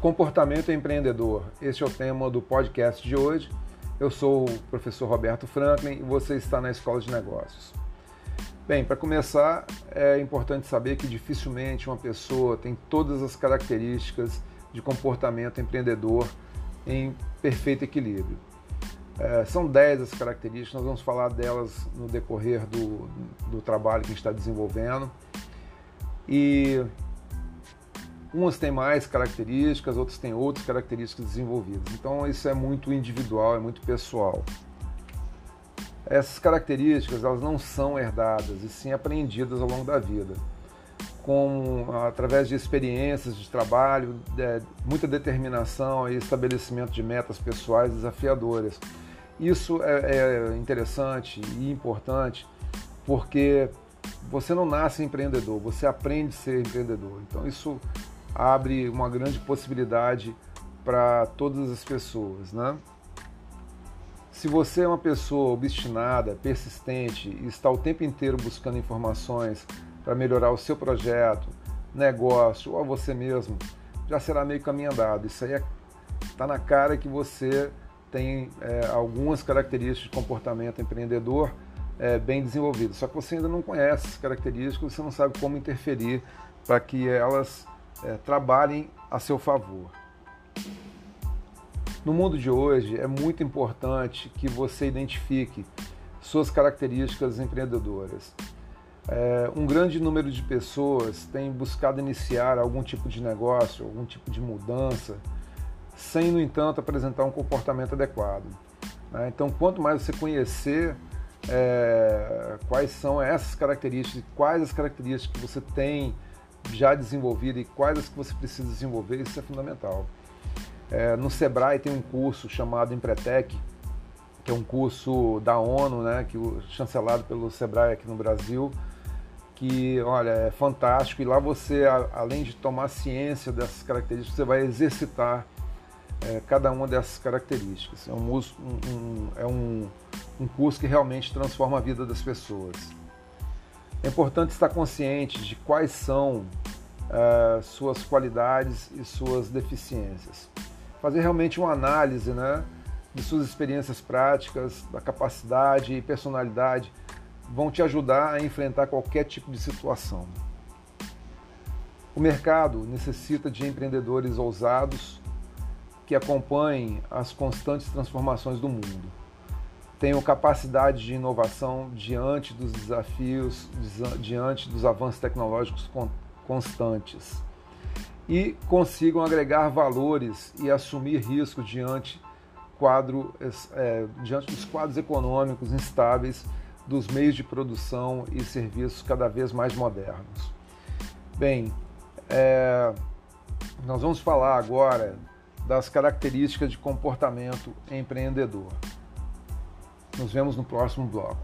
Comportamento empreendedor. Este é o tema do podcast de hoje. Eu sou o professor Roberto Franklin e você está na Escola de Negócios. Bem, para começar, é importante saber que dificilmente uma pessoa tem todas as características de comportamento empreendedor em perfeito equilíbrio. É, são 10 as características, nós vamos falar delas no decorrer do, do trabalho que a gente está desenvolvendo. E umas têm mais características, outras têm outras características desenvolvidas. Então isso é muito individual, é muito pessoal. Essas características elas não são herdadas e sim aprendidas ao longo da vida, com através de experiências de trabalho, de, muita determinação e estabelecimento de metas pessoais desafiadoras. Isso é, é interessante e importante porque você não nasce empreendedor, você aprende a ser empreendedor. Então isso abre uma grande possibilidade para todas as pessoas, né? Se você é uma pessoa obstinada, persistente e está o tempo inteiro buscando informações para melhorar o seu projeto, negócio ou você mesmo, já será meio caminho andado. Isso aí está é, na cara que você tem é, algumas características de comportamento empreendedor é, bem desenvolvidas. Só que você ainda não conhece essas características, você não sabe como interferir para que elas é, trabalhem a seu favor. No mundo de hoje, é muito importante que você identifique suas características empreendedoras. É, um grande número de pessoas tem buscado iniciar algum tipo de negócio, algum tipo de mudança, sem, no entanto, apresentar um comportamento adequado. Né? Então, quanto mais você conhecer é, quais são essas características, quais as características que você tem já desenvolvida e quais as que você precisa desenvolver, isso é fundamental. É, no Sebrae tem um curso chamado Empretec, que é um curso da ONU, né, que chancelado pelo Sebrae aqui no Brasil, que, olha, é fantástico. E lá você, além de tomar ciência dessas características, você vai exercitar é, cada uma dessas características. É um, um, é um, um curso que realmente transforma a vida das pessoas. É importante estar consciente de quais são uh, suas qualidades e suas deficiências. Fazer realmente uma análise né, de suas experiências práticas, da capacidade e personalidade vão te ajudar a enfrentar qualquer tipo de situação. O mercado necessita de empreendedores ousados que acompanhem as constantes transformações do mundo tenham capacidade de inovação diante dos desafios, diante dos avanços tecnológicos constantes e consigam agregar valores e assumir riscos diante, quadro, é, diante dos quadros econômicos instáveis dos meios de produção e serviços cada vez mais modernos. Bem, é, nós vamos falar agora das características de comportamento empreendedor. Nos vemos no próximo bloco.